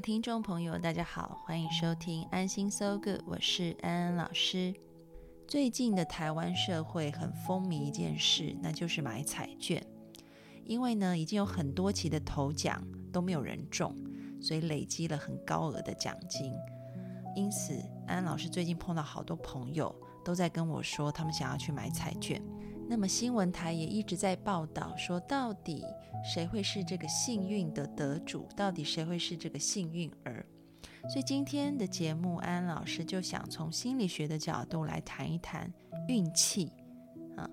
听众朋友，大家好，欢迎收听安心 So Good，我是安安老师。最近的台湾社会很风靡一件事，那就是买彩券。因为呢，已经有很多期的头奖都没有人中，所以累积了很高额的奖金。因此，安安老师最近碰到好多朋友都在跟我说，他们想要去买彩券。那么新闻台也一直在报道说，到底谁会是这个幸运的得主？到底谁会是这个幸运儿？所以今天的节目，安老师就想从心理学的角度来谈一谈运气。啊，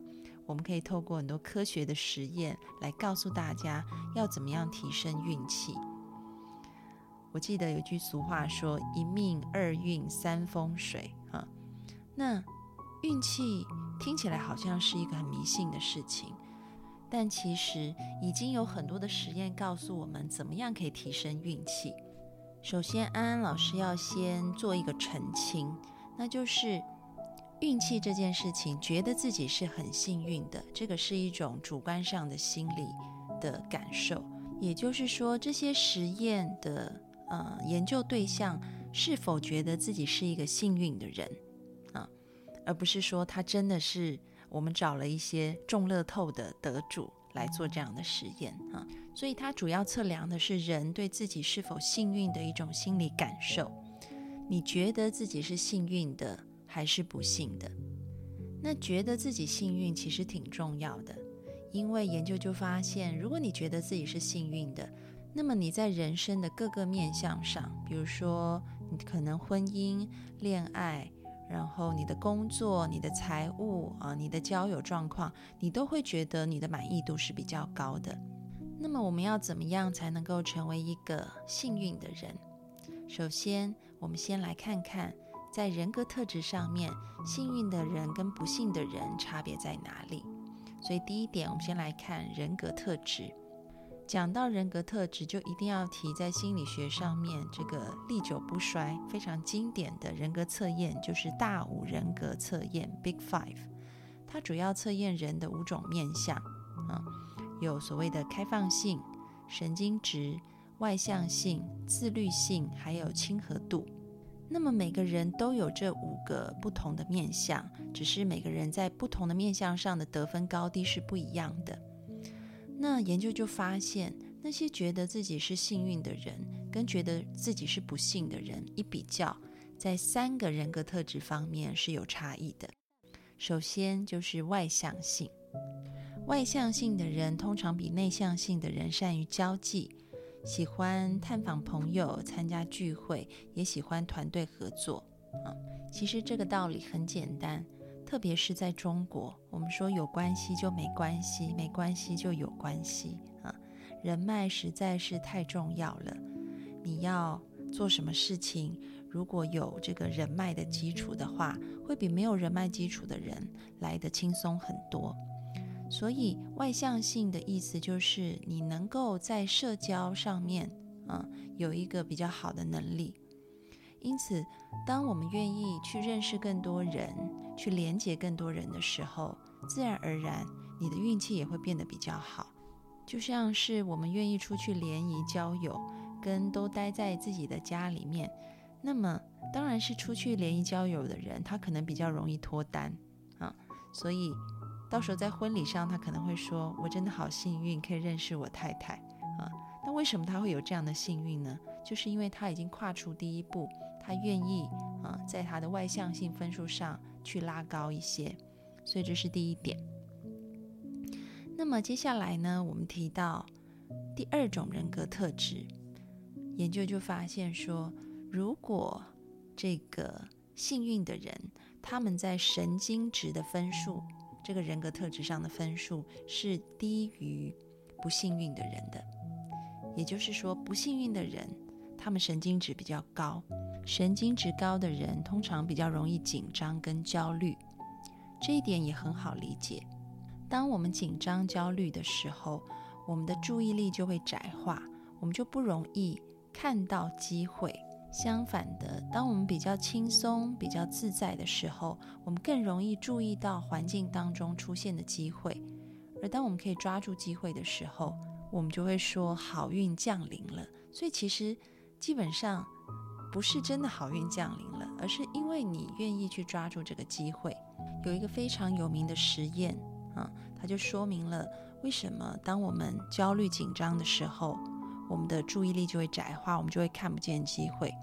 我们可以透过很多科学的实验来告诉大家要怎么样提升运气。我记得有句俗话说：“一命二运三风水。”啊，那运气。听起来好像是一个很迷信的事情，但其实已经有很多的实验告诉我们，怎么样可以提升运气。首先，安安老师要先做一个澄清，那就是运气这件事情，觉得自己是很幸运的，这个是一种主观上的心理的感受。也就是说，这些实验的呃研究对象是否觉得自己是一个幸运的人？而不是说他真的是我们找了一些中乐透的得主来做这样的实验啊，所以它主要测量的是人对自己是否幸运的一种心理感受。你觉得自己是幸运的还是不幸的？那觉得自己幸运其实挺重要的，因为研究就发现，如果你觉得自己是幸运的，那么你在人生的各个面向上，比如说你可能婚姻、恋爱。然后你的工作、你的财务啊、你的交友状况，你都会觉得你的满意度是比较高的。那么我们要怎么样才能够成为一个幸运的人？首先，我们先来看看在人格特质上面，幸运的人跟不幸的人差别在哪里。所以第一点，我们先来看人格特质。讲到人格特质，就一定要提在心理学上面这个历久不衰、非常经典的人格测验，就是大五人格测验 （Big Five）。它主要测验人的五种面相，啊，有所谓的开放性、神经质、外向性、自律性，还有亲和度。那么每个人都有这五个不同的面相，只是每个人在不同的面相上的得分高低是不一样的。那研究就发现，那些觉得自己是幸运的人，跟觉得自己是不幸的人一比较，在三个人格特质方面是有差异的。首先就是外向性，外向性的人通常比内向性的人善于交际，喜欢探访朋友、参加聚会，也喜欢团队合作。啊，其实这个道理很简单。特别是在中国，我们说有关系就没关系，没关系就有关系啊！人脉实在是太重要了。你要做什么事情，如果有这个人脉的基础的话，会比没有人脉基础的人来的轻松很多。所以外向性的意思就是你能够在社交上面，啊，有一个比较好的能力。因此，当我们愿意去认识更多人，去连接更多人的时候，自然而然，你的运气也会变得比较好。就像是我们愿意出去联谊交友，跟都待在自己的家里面，那么当然是出去联谊交友的人，他可能比较容易脱单啊。所以，到时候在婚礼上，他可能会说：“我真的好幸运，可以认识我太太啊。”那为什么他会有这样的幸运呢？就是因为他已经跨出第一步。他愿意啊，在他的外向性分数上去拉高一些，所以这是第一点。那么接下来呢，我们提到第二种人格特质，研究就发现说，如果这个幸运的人，他们在神经质的分数，这个人格特质上的分数是低于不幸运的人的。也就是说，不幸运的人，他们神经质比较高。神经质高的人通常比较容易紧张跟焦虑，这一点也很好理解。当我们紧张焦虑的时候，我们的注意力就会窄化，我们就不容易看到机会。相反的，当我们比较轻松、比较自在的时候，我们更容易注意到环境当中出现的机会。而当我们可以抓住机会的时候，我们就会说好运降临了。所以其实基本上不是真的好运降临了，而是因为你愿意去抓住这个机会。有一个非常有名的实验啊，它就说明了为什么当我们焦虑紧张的时候，我们的注意力就会窄化，我们就会看不见机会。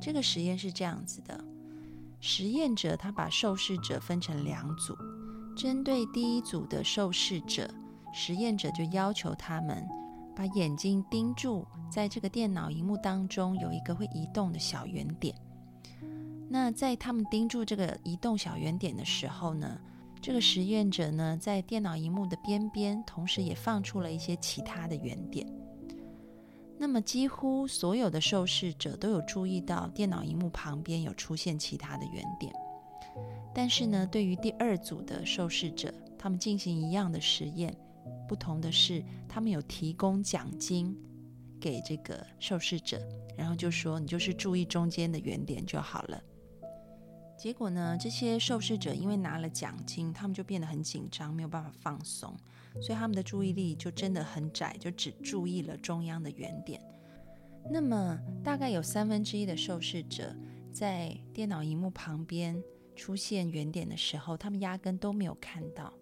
这个实验是这样子的：实验者他把受试者分成两组，针对第一组的受试者，实验者就要求他们把眼睛盯住，在这个电脑荧幕当中有一个会移动的小圆点。那在他们盯住这个移动小圆点的时候呢，这个实验者呢在电脑荧幕的边边，同时也放出了一些其他的圆点。那么，几乎所有的受试者都有注意到电脑荧幕旁边有出现其他的圆点，但是呢，对于第二组的受试者，他们进行一样的实验，不同的是，他们有提供奖金给这个受试者，然后就说你就是注意中间的圆点就好了。结果呢，这些受试者因为拿了奖金，他们就变得很紧张，没有办法放松。所以他们的注意力就真的很窄，就只注意了中央的圆点。那么大概有三分之一的受试者在电脑荧幕旁边出现圆点的时候，他们压根都没有看到。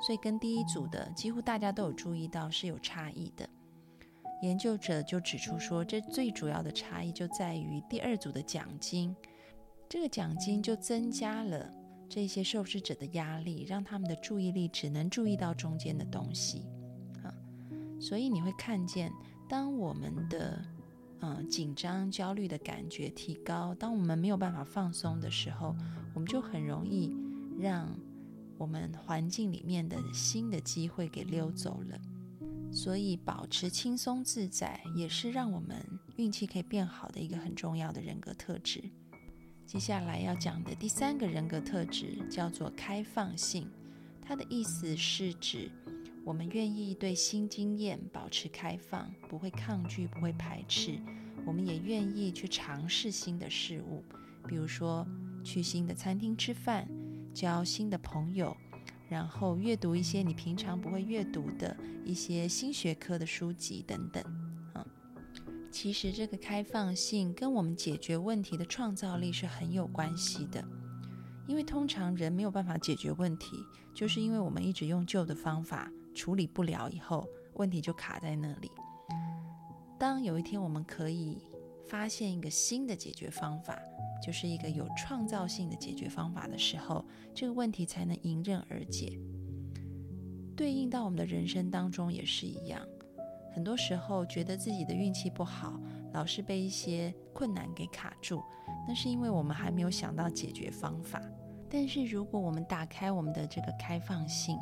所以跟第一组的几乎大家都有注意到是有差异的。研究者就指出说，这最主要的差异就在于第二组的奖金，这个奖金就增加了。这些受试者的压力让他们的注意力只能注意到中间的东西啊，所以你会看见，当我们的呃紧张、焦虑的感觉提高，当我们没有办法放松的时候，我们就很容易让我们环境里面的新的机会给溜走了。所以，保持轻松自在也是让我们运气可以变好的一个很重要的人格特质。接下来要讲的第三个人格特质叫做开放性，它的意思是指我们愿意对新经验保持开放，不会抗拒，不会排斥。我们也愿意去尝试新的事物，比如说去新的餐厅吃饭，交新的朋友，然后阅读一些你平常不会阅读的一些新学科的书籍等等。嗯其实这个开放性跟我们解决问题的创造力是很有关系的，因为通常人没有办法解决问题，就是因为我们一直用旧的方法处理不了，以后问题就卡在那里。当有一天我们可以发现一个新的解决方法，就是一个有创造性的解决方法的时候，这个问题才能迎刃而解。对应到我们的人生当中也是一样。很多时候觉得自己的运气不好，老是被一些困难给卡住，那是因为我们还没有想到解决方法。但是如果我们打开我们的这个开放性，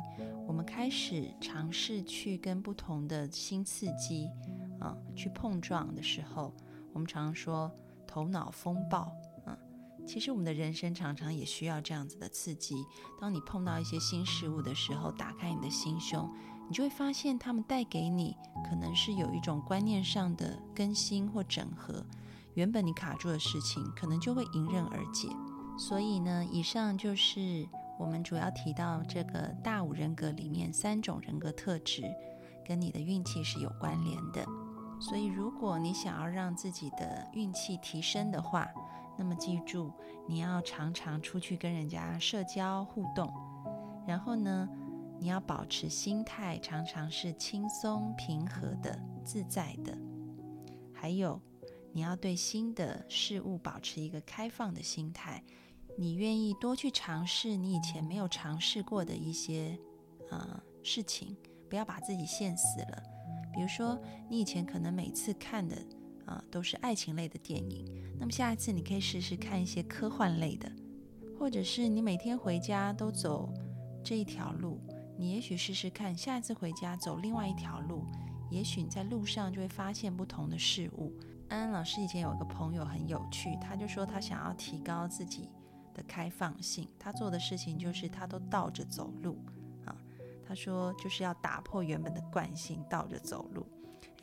我们开始尝试去跟不同的新刺激啊去碰撞的时候，我们常说头脑风暴，其实我们的人生常常也需要这样子的刺激。当你碰到一些新事物的时候，打开你的心胸。你就会发现，他们带给你可能是有一种观念上的更新或整合，原本你卡住的事情，可能就会迎刃而解。所以呢，以上就是我们主要提到这个大五人格里面三种人格特质，跟你的运气是有关联的。所以，如果你想要让自己的运气提升的话，那么记住，你要常常出去跟人家社交互动，然后呢？你要保持心态常常是轻松、平和的、自在的。还有，你要对新的事物保持一个开放的心态。你愿意多去尝试你以前没有尝试过的一些呃事情，不要把自己限死了。比如说，你以前可能每次看的啊都是爱情类的电影，那么下一次你可以试试看一些科幻类的，或者是你每天回家都走这一条路。你也许试试看，下一次回家走另外一条路，也许你在路上就会发现不同的事物。安安老师以前有一个朋友很有趣，他就说他想要提高自己的开放性，他做的事情就是他都倒着走路啊。他说就是要打破原本的惯性，倒着走路。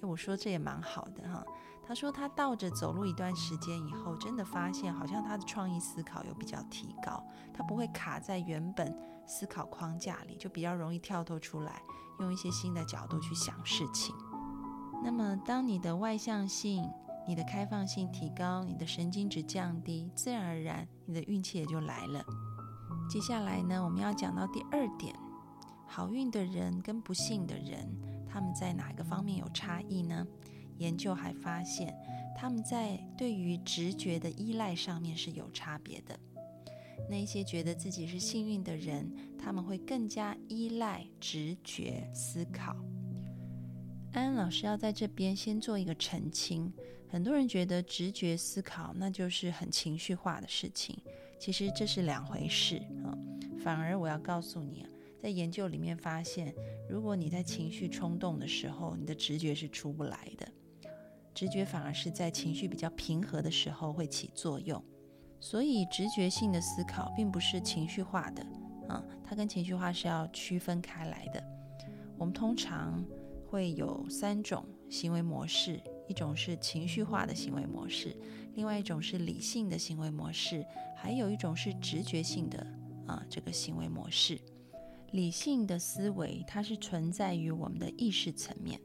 诶，我说这也蛮好的哈。他说他倒着走路一段时间以后，真的发现好像他的创意思考有比较提高，他不会卡在原本思考框架里，就比较容易跳脱出来，用一些新的角度去想事情。那么当你的外向性，你的开放性提高，你的神经质降低，自然而然你的运气也就来了。接下来呢，我们要讲到第二点，好运的人跟不幸的人，他们在哪个方面有差异呢？研究还发现，他们在对于直觉的依赖上面是有差别的。那一些觉得自己是幸运的人，他们会更加依赖直觉思考。安安老师要在这边先做一个澄清。很多人觉得直觉思考那就是很情绪化的事情，其实这是两回事啊。反而我要告诉你啊，在研究里面发现，如果你在情绪冲动的时候，你的直觉是出不来的。直觉反而是在情绪比较平和的时候会起作用。所以直觉性的思考并不是情绪化的啊，它跟情绪化是要区分开来的。我们通常会有三种行为模式。一种是情绪化的行为模式，另外一种是理性的行为模式，还有一种是直觉性的啊这个行为模式。理性的思维它是存在于我们的意识层面，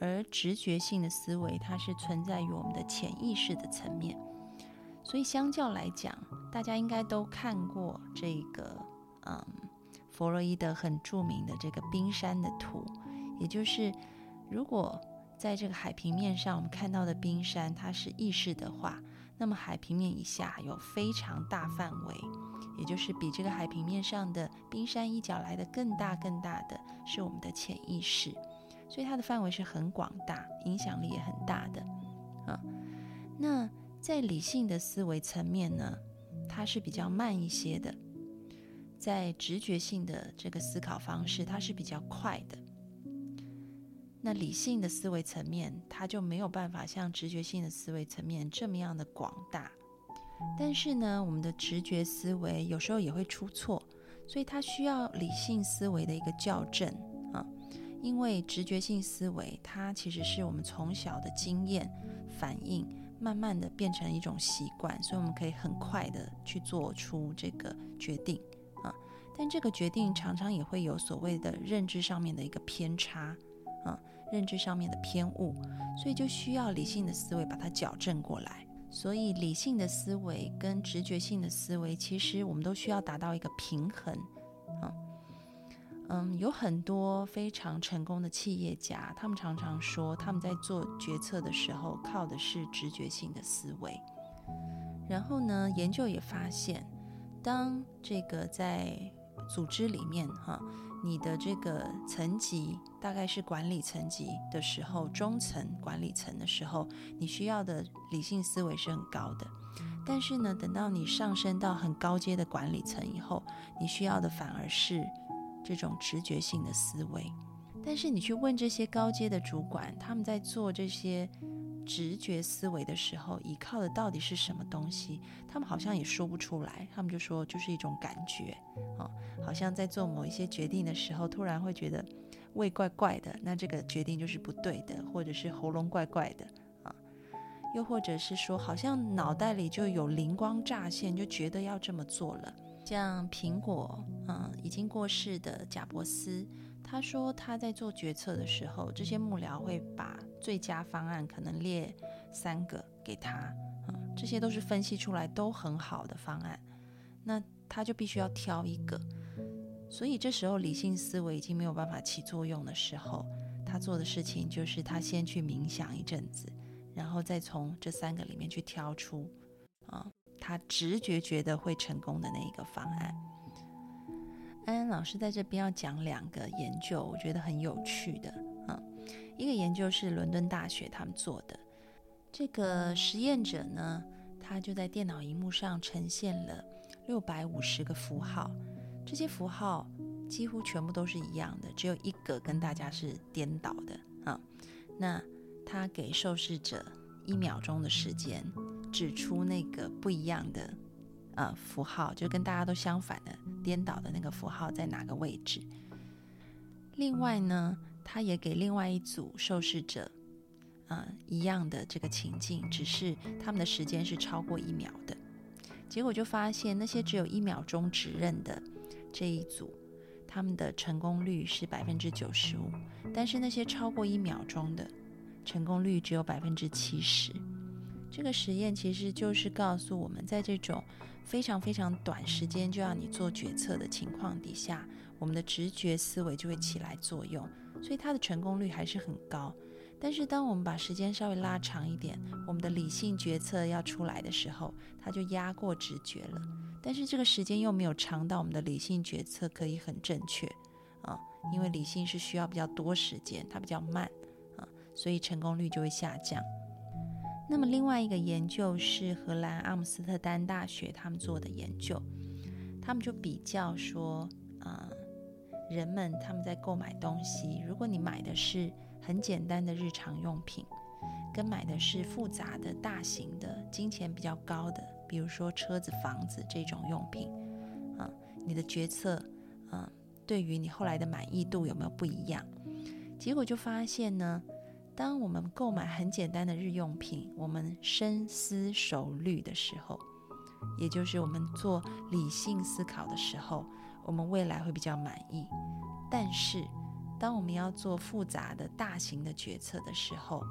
而直觉性的思维它是存在于我们的潜意识的层面。所以相较来讲，大家应该都看过这个嗯弗洛伊德很著名的这个冰山的图，也就是如果在这个海平面上，我们看到的冰山，它是意识的话，那么海平面以下有非常大范围，也就是比这个海平面上的冰山一角来的更大更大的是我们的潜意识，所以它的范围是很广大，影响力也很大的啊。那在理性的思维层面呢，它是比较慢一些的，在直觉性的这个思考方式，它是比较快的。那理性的思维层面，它就没有办法像直觉性的思维层面这么样的广大。但是呢，我们的直觉思维有时候也会出错，所以它需要理性思维的一个校正。因为直觉性思维，它其实是我们从小的经验反应，慢慢的变成一种习惯，所以我们可以很快的去做出这个决定啊。但这个决定常常也会有所谓的认知上面的一个偏差。啊，认知上面的偏误，所以就需要理性的思维把它矫正过来。所以理性的思维跟直觉性的思维，其实我们都需要达到一个平衡。啊，嗯有很多非常成功的企业家，他们常常说他们在做决策的时候靠的是直觉性的思维。然后呢，研究也发现，当这个在组织里面，哈。你的这个层级大概是管理层级的时候，中层管理层的时候，你需要的理性思维是很高的。但是呢，等到你上升到很高阶的管理层以后，你需要的反而是这种直觉性的思维。但是你去问这些高阶的主管，他们在做这些。直觉思维的时候，依靠的到底是什么东西？他们好像也说不出来。他们就说，就是一种感觉啊，好像在做某一些决定的时候，突然会觉得胃怪怪的，那这个决定就是不对的，或者是喉咙怪怪的啊，又或者是说，好像脑袋里就有灵光乍现，就觉得要这么做了。像苹果，嗯，已经过世的贾伯斯。他说他在做决策的时候，这些幕僚会把最佳方案可能列三个给他，啊，这些都是分析出来都很好的方案，那他就必须要挑一个。所以这时候理性思维已经没有办法起作用的时候，他做的事情就是他先去冥想一阵子，然后再从这三个里面去挑出，啊，他直觉觉得会成功的那一个方案。安安老师在这边要讲两个研究，我觉得很有趣的啊。一个研究是伦敦大学他们做的，这个实验者呢，他就在电脑荧幕上呈现了六百五十个符号，这些符号几乎全部都是一样的，只有一个跟大家是颠倒的啊。那他给受试者一秒钟的时间，指出那个不一样的呃符号，就跟大家都相反的颠倒的那个符号在哪个位置。另外呢，他也给另外一组受试者。啊，一样的这个情境，只是他们的时间是超过一秒的。结果就发现，那些只有一秒钟指认的这一组，他们的成功率是百分之九十五，但是那些超过一秒钟的，成功率只有百分之七十。这个实验其实就是告诉我们，在这种非常非常短时间就要你做决策的情况底下，我们的直觉思维就会起来作用，所以它的成功率还是很高。但是，当我们把时间稍微拉长一点，我们的理性决策要出来的时候，它就压过直觉了。但是这个时间又没有长到我们的理性决策可以很正确啊，因为理性是需要比较多时间，它比较慢啊，所以成功率就会下降。那么另外一个研究是荷兰阿姆斯特丹大学他们做的研究，他们就比较说，啊，人们他们在购买东西，如果你买的是。很简单的日常用品，跟买的是复杂的、大型的、金钱比较高的，比如说车子、房子这种用品，啊，你的决策，啊，对于你后来的满意度有没有不一样？结果就发现呢，当我们购买很简单的日用品，我们深思熟虑的时候，也就是我们做理性思考的时候，我们未来会比较满意。但是，当我们要做复杂的大型的决策的时候，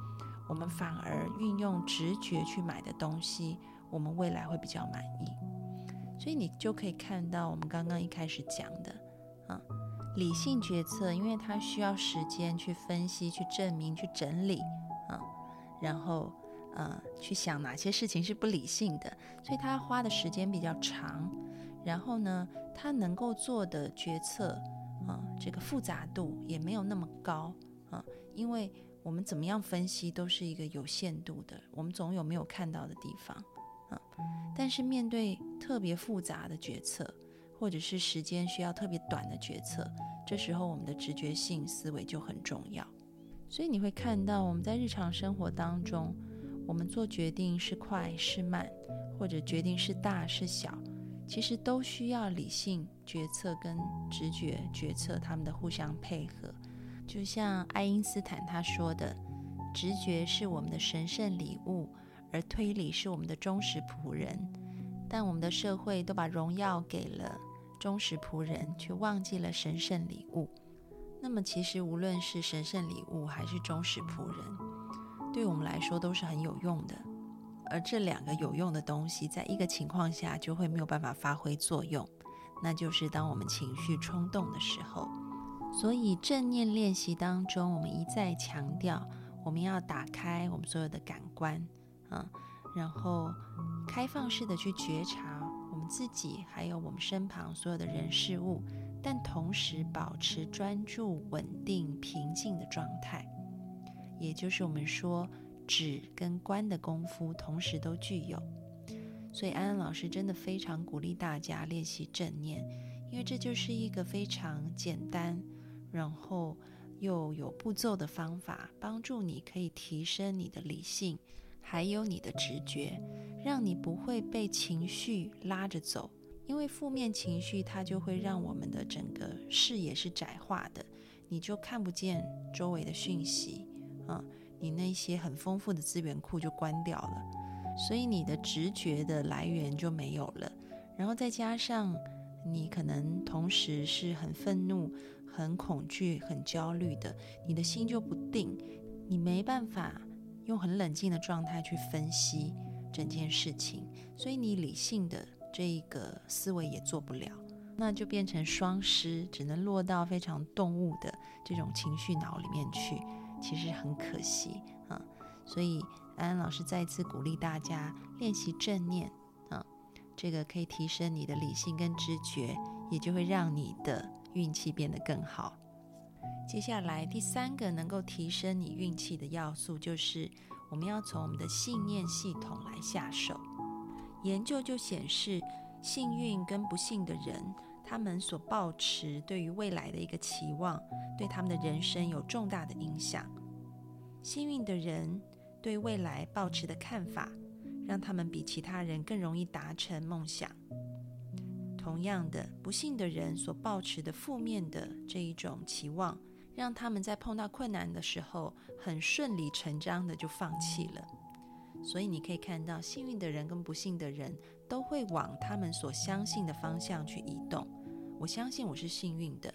我们反而运用直觉去买的东西，我们未来会比较满意。所以你就可以看到我们刚刚一开始讲的，理性决策，因为它需要时间去分析、去证明、去整理，啊，然后呃去想哪些事情是不理性的，所以它花的时间比较长。然后呢，它能够做的决策。啊，这个复杂度也没有那么高啊，因为我们怎么样分析都是一个有限度的，我们总有没有看到的地方啊。但是面对特别复杂的决策，或者是时间需要特别短的决策，这时候我们的直觉性思维就很重要。所以你会看到我们在日常生活当中，我们做决定是快是慢，或者决定是大是小。其实都需要理性决策跟直觉决策，他们的互相配合。就像爱因斯坦他说的：“直觉是我们的神圣礼物，而推理是我们的忠实仆人。”但我们的社会都把荣耀给了忠实仆人，却忘记了神圣礼物。那么，其实无论是神圣礼物还是忠实仆人，对我们来说都是很有用的。而这两个有用的东西，在一个情况下就会没有办法发挥作用，那就是当我们情绪冲动的时候。所以正念练习当中，我们一再强调，我们要打开我们所有的感官，啊，然后开放式的去觉察自己，还有我们身旁所有的人事物，但同时保持专注、稳定、平静的状态，也就是我们说。止跟观的功夫同时都具有，所以安安老师真的非常鼓励大家练习正念，因为这就是一个非常简单，然后又有步骤的方法，帮助你可以提升你的理性，还有你的直觉，让你不会被情绪拉着走，因为负面情绪它就会让我们的整个视野是窄化的，你就看不见周围的讯息，啊。你那些很丰富的资源库就关掉了，所以你的直觉的来源就没有了。然后再加上你可能同时是很愤怒、很恐惧、很焦虑的，你的心就不定，你没办法用很冷静的状态去分析整件事情，所以你理性的这一个思维也做不了，那就变成双失，只能落到非常动物的这种情绪脑里面去。其实很可惜啊，所以安安老师再次鼓励大家练习正念啊，这个可以提升你的理性跟知觉，也就会让你的运气变得更好。接下来第三个能够提升你运气的要素，就是我们要从我们的信念系统来下手。研究就显示，幸运跟不幸的人，他们所抱持对于未来的一个期望，对他们的人生有重大的影响。幸运的人对未来抱持的看法，让他们比其他人更容易达成梦想。同样的，不幸的人所抱持的负面的这一种期望，让他们在碰到困难的时候，很顺理成章的就放弃了。所以你可以看到，幸运的人跟不幸的人都会往他们所相信的方向去移动。我相信我是幸运的，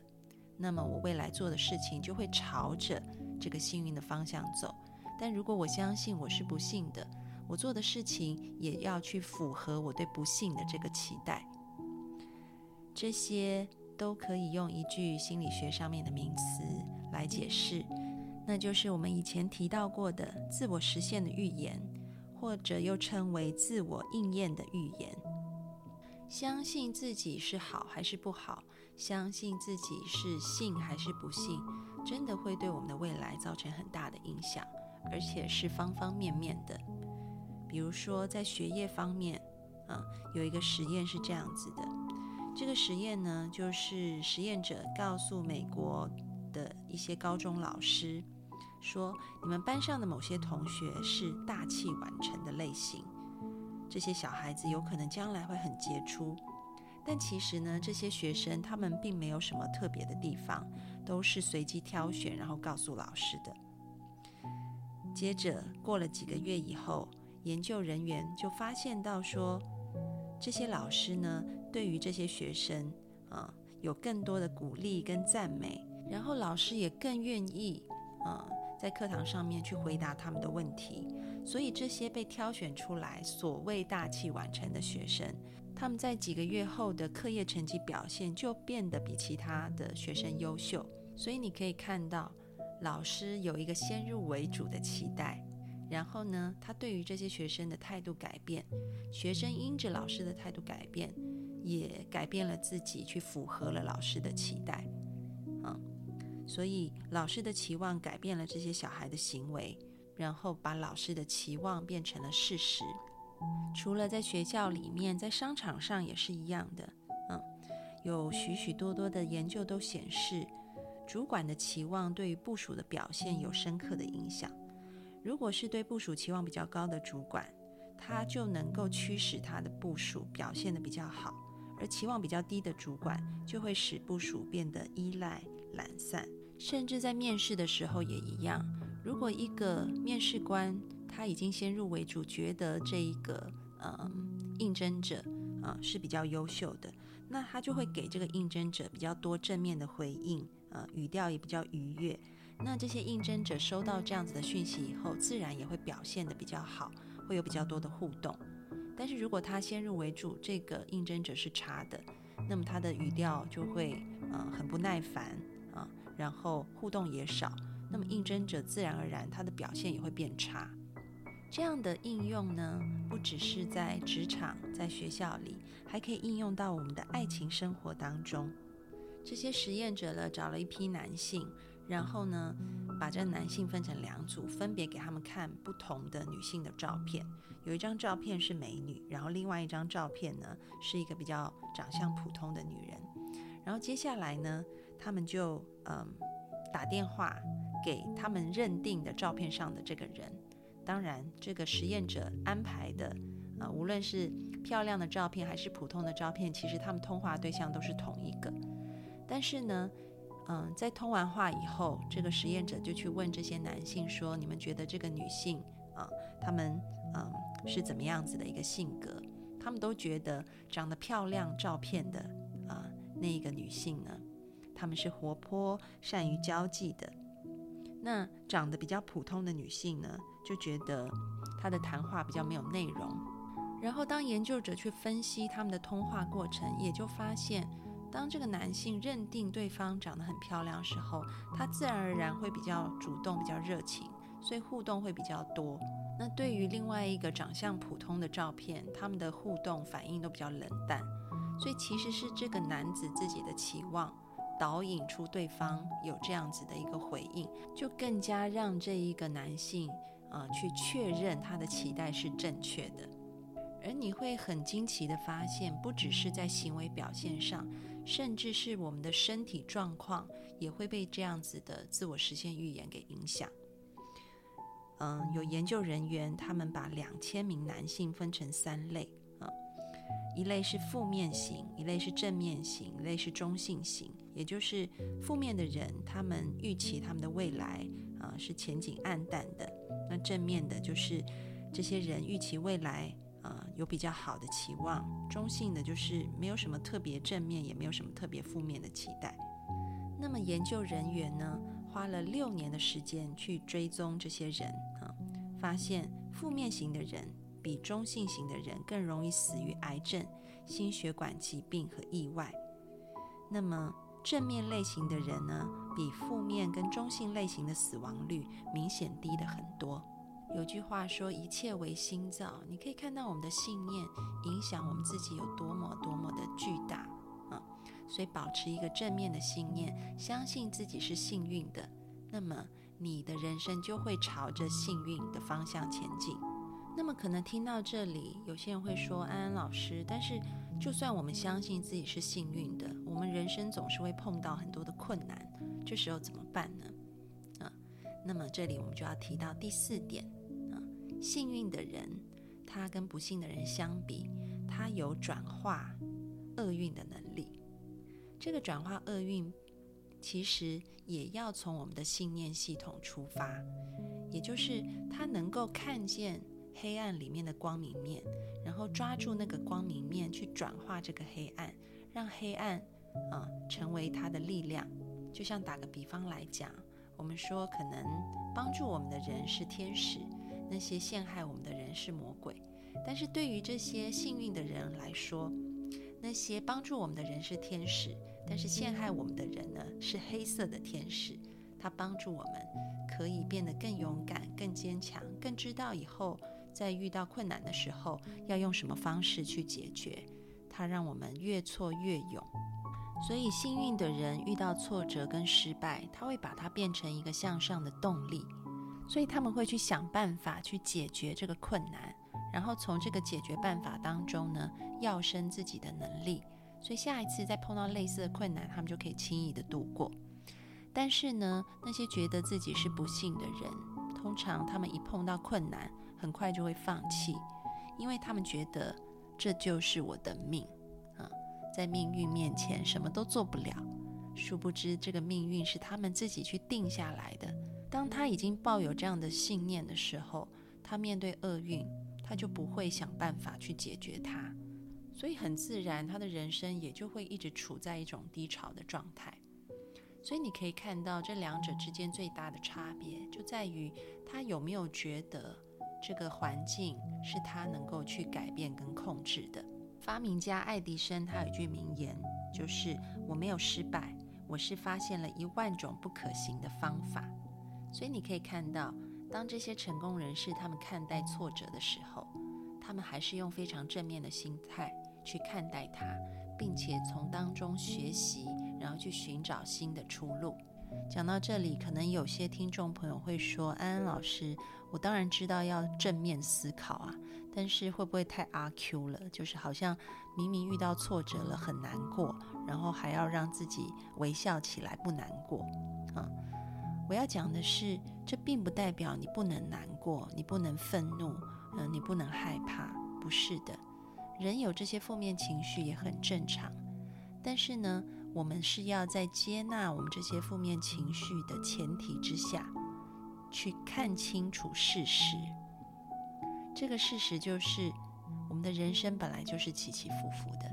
那么我未来做的事情就会朝着这个幸运的方向走。但如果我相信我是不幸的，我做的事情也要去符合我对不幸的这个期待。这些都可以用一句心理学上面的名词来解释，那就是我们以前提到过的自我实现的预言，或者又称为自我应验的预言。相信自己是好还是不好，相信自己是幸还是不幸，真的会对我们的未来造成很大的影响，而且是方方面面的。比如说在学业方面，啊，有一个实验是这样子的。这个实验呢，就是实验者告诉美国的一些高中老师说：“你们班上的某些同学是大器晚成的类型。”这些小孩子有可能将来会很杰出，但其实呢，这些学生他们并没有什么特别的地方，都是随机挑选，然后告诉老师的。接着过了几个月以后，研究人员就发现到说，这些老师呢，对于这些学生啊，有更多的鼓励跟赞美，然后老师也更愿意啊，在课堂上面去回答他们的问题。所以这些被挑选出来所谓大器晚成的学生，他们在几个月后的课业成绩表现就变得比其他的学生优秀。所以你可以看到，老师有一个先入为主的期待，然后呢，他对于这些学生的态度改变，学生因着老师的态度改变，也改变了自己，去符合了老师的期待。嗯，所以老师的期望改变了这些小孩的行为。然后把老师的期望变成了事实。除了在学校里面，在商场上也是一样的。嗯，有许许多多的研究都显示，主管的期望对于部署的表现有深刻的影响。如果是对部署期望比较高的主管，他就能够驱使他的部署表现的比较好；而期望比较低的主管，就会使部署变得依赖、懒散，甚至在面试的时候也一样。如果一个面试官他已经先入为主，觉得这一个呃应征者啊是比较优秀的，那他就会给这个应征者比较多正面的回应，呃语调也比较愉悦。那这些应征者收到这样子的讯息以后，自然也会表现的比较好，会有比较多的互动。但是如果他先入为主，这个应征者是差的，那么他的语调就会呃很不耐烦啊，然后互动也少。那么应征者自然而然他的表现也会变差。这样的应用呢，不只是在职场、在学校里，还可以应用到我们的爱情生活当中。这些实验者呢，找了一批男性，然后呢，把这男性分成两组，分别给他们看不同的女性的照片。有一张照片是美女，然后另外一张照片呢，是一个比较长相普通的女人。然后接下来呢，他们就嗯打电话。给他们认定的照片上的这个人，当然，这个实验者安排的，啊，无论是漂亮的照片还是普通的照片，其实他们通话对象都是同一个。但是呢，嗯，在通完话以后，这个实验者就去问这些男性说：“你们觉得这个女性啊，他们嗯是怎么样子的一个性格？”他们都觉得长得漂亮照片的啊那一个女性呢，他们是活泼、善于交际的。那长得比较普通的女性呢，就觉得她的谈话比较没有内容。然后，当研究者去分析他们的通话过程，也就发现，当这个男性认定对方长得很漂亮的时候，他自然而然会比较主动、比较热情，所以互动会比较多。那对于另外一个长相普通的照片，他们的互动反应都比较冷淡。所以，其实是这个男子自己的期望。导引出对方有这样子的一个回应，就更加让这一个男性啊去确认他的期待是正确的。而你会很惊奇的发现，不只是在行为表现上，甚至是我们的身体状况也会被这样子的自我实现预言给影响。嗯，有研究人员他们把两千名男性分成三类啊，一类是负面型，一类是正面型，一类是中性型。也就是负面的人，他们预期他们的未来啊是前景暗淡的；那正面的，就是这些人预期未来呃有比较好的期望；中性的，就是没有什么特别正面，也没有什么特别负面的期待。那么研究人员呢，花了六年的时间去追踪这些人啊，发现负面型的人比中性型的人更容易死于癌症、心血管疾病和意外。那么正面类型的人呢，比负面跟中性类型的死亡率明显低的很多。有句话说：“一切为心造。”你可以看到我们的信念影响我们自己有多么多么的巨大啊！所以保持一个正面的信念，相信自己是幸运的，那么你的人生就会朝着幸运的方向前进。那么可能听到这里，有些人会说：“安安老师，但是就算我们相信自己是幸运的，我们人生总是会碰到很多的困难，这时候怎么办呢？”啊，那么这里我们就要提到第四点，幸运的人他跟不幸的人相比，他有转化厄运的能力。这个转化厄运其实也要从我们的信念系统出发，也就是他能够看见。黑暗里面的光明面，然后抓住那个光明面去转化这个黑暗，让黑暗啊成为他的力量。就像打个比方来讲，我们说可能帮助我们的人是天使，那些陷害我们的人是魔鬼。但是对于这些幸运的人来说，那些帮助我们的人是天使，但是陷害我们的人呢是黑色的天使。他帮助我们可以变得更勇敢、更坚强、更知道以后。在遇到困难的时候，要用什么方式去解决？它让我们越挫越勇。所以，幸运的人遇到挫折跟失败，他会把它变成一个向上的动力。所以，他们会去想办法去解决这个困难，然后从这个解决办法当中呢，要升自己的能力。所以，下一次再碰到类似的困难，他们就可以轻易的度过。但是呢，那些觉得自己是不幸的人，通常他们一碰到困难，很快就会放弃，因为他们觉得这就是我的命啊，在命运面前什么都做不了。殊不知，这个命运是他们自己去定下来的。当他已经抱有这样的信念的时候，他面对厄运，他就不会想办法去解决它，所以很自然，他的人生也就会一直处在一种低潮的状态。所以你可以看到，这两者之间最大的差别就在于他有没有觉得。这个环境是他能够去改变跟控制的。发明家爱迪生他有一句名言，就是“我没有失败，我是发现了一万种不可行的方法”。所以你可以看到，当这些成功人士他们看待挫折的时候，他们还是用非常正面的心态去看待它，并且从当中学习，然后去寻找新的出路。讲到这里，可能有些听众朋友会说：“安安老师，我当然知道要正面思考啊，但是会不会太阿 Q 了？就是好像明明遇到挫折了很难过，然后还要让自己微笑起来不难过啊？”我要讲的是，这并不代表你不能难过，你不能愤怒，嗯，你不能害怕，不是的。人有这些负面情绪也很正常，但是呢？我们是要在接纳我们这些负面情绪的前提之下，去看清楚事实。这个事实就是，我们的人生本来就是起起伏伏的，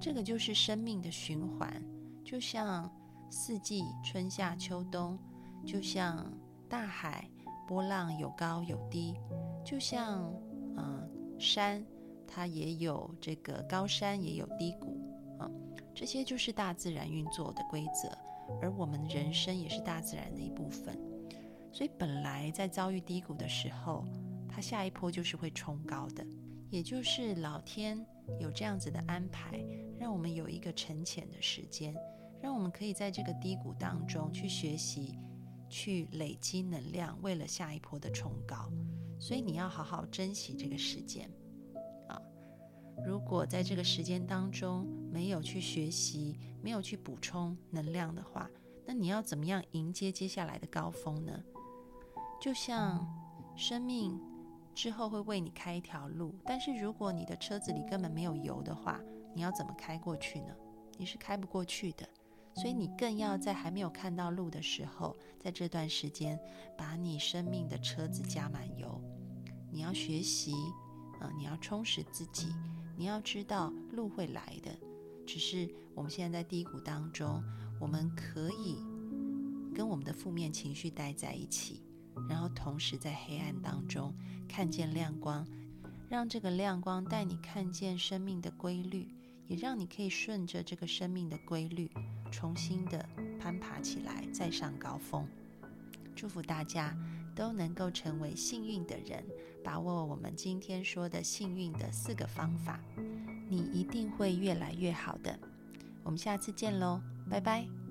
这个就是生命的循环，就像四季春夏秋冬，就像大海波浪有高有低，就像嗯山，它也有这个高山也有低谷啊。这些就是大自然运作的规则，而我们人生也是大自然的一部分。所以，本来在遭遇低谷的时候，它下一波就是会冲高的。也就是老天有这样子的安排，让我们有一个沉潜的时间，让我们可以在这个低谷当中去学习、去累积能量，为了下一波的冲高。所以，你要好好珍惜这个时间啊。如果在这个时间当中没有去学习，没有去补充能量的话，那你要怎么样迎接接下来的高峰呢？就像生命之后会为你开一条路，但是如果你的车子里根本没有油的话，你要怎么开过去呢？你是开不过去的。所以你更要在还没有看到路的时候，在这段时间把你生命的车子加满油。你要学习，啊，你要充实自己。你要知道路会来的，只是我们现在在低谷当中，我们可以跟我们的负面情绪待在一起，然后同时在黑暗当中看见亮光，让这个亮光带你看见生命的规律，也让你可以顺着这个生命的规律，重新的攀爬起来，再上高峰。祝福大家都能够成为幸运的人，把握我们今天说的幸运的四个方法，你一定会越来越好的。我们下次见喽，拜拜。